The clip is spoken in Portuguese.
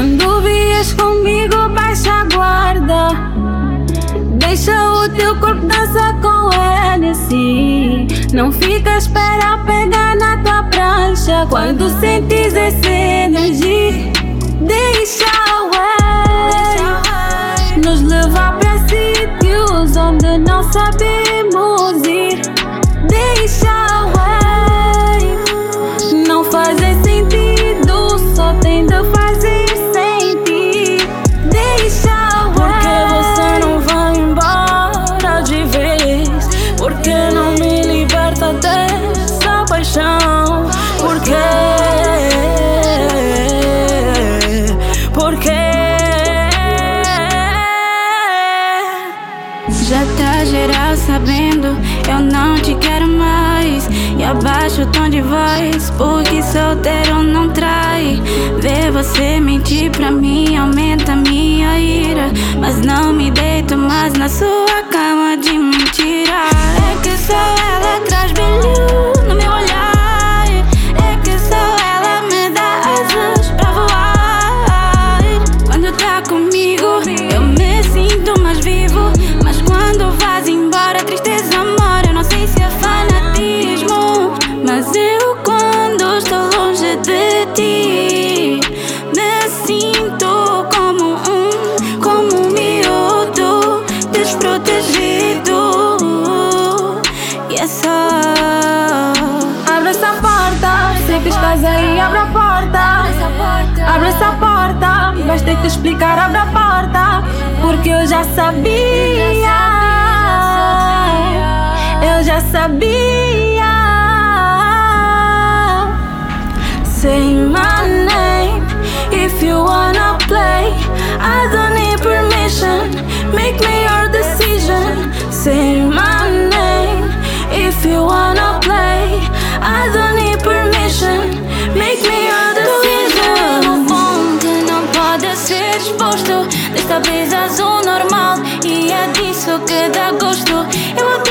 Quando vies comigo, baixa a guarda. Deixa o teu corpo dançar com ele, sim. Não fica a esperar pegar na tua prancha. Quando sentes essa energia, deixa o nos levar para sítios onde não sabemos ir. Deixa geral sabendo, eu não te quero mais. E abaixa o tom de voz, porque solteiro não trai. Ver você mentir pra mim aumenta minha ira. Mas não me deito mais na sua cama de mentira. É que só ela traz brilho no meu olhar. É que só ela me dá asas pra voar. Quando tá comigo, eu me sinto mais vivo. Quando vais embora, tristeza, amor. Eu não sei se é fanatismo. Mas eu, quando estou longe de ti, me sinto como um, como um miúdo desprotegido. Abra abre a porta. Abre essa porta. Vais ter que explicar, abre a porta. Porque eu já sabia. Eu já sabia. Say my name if you wanna play. I don't need permission. Make me your decision. Say ser exposto. Desta brisa azul normal. E é disso que dá gosto. Eu adoro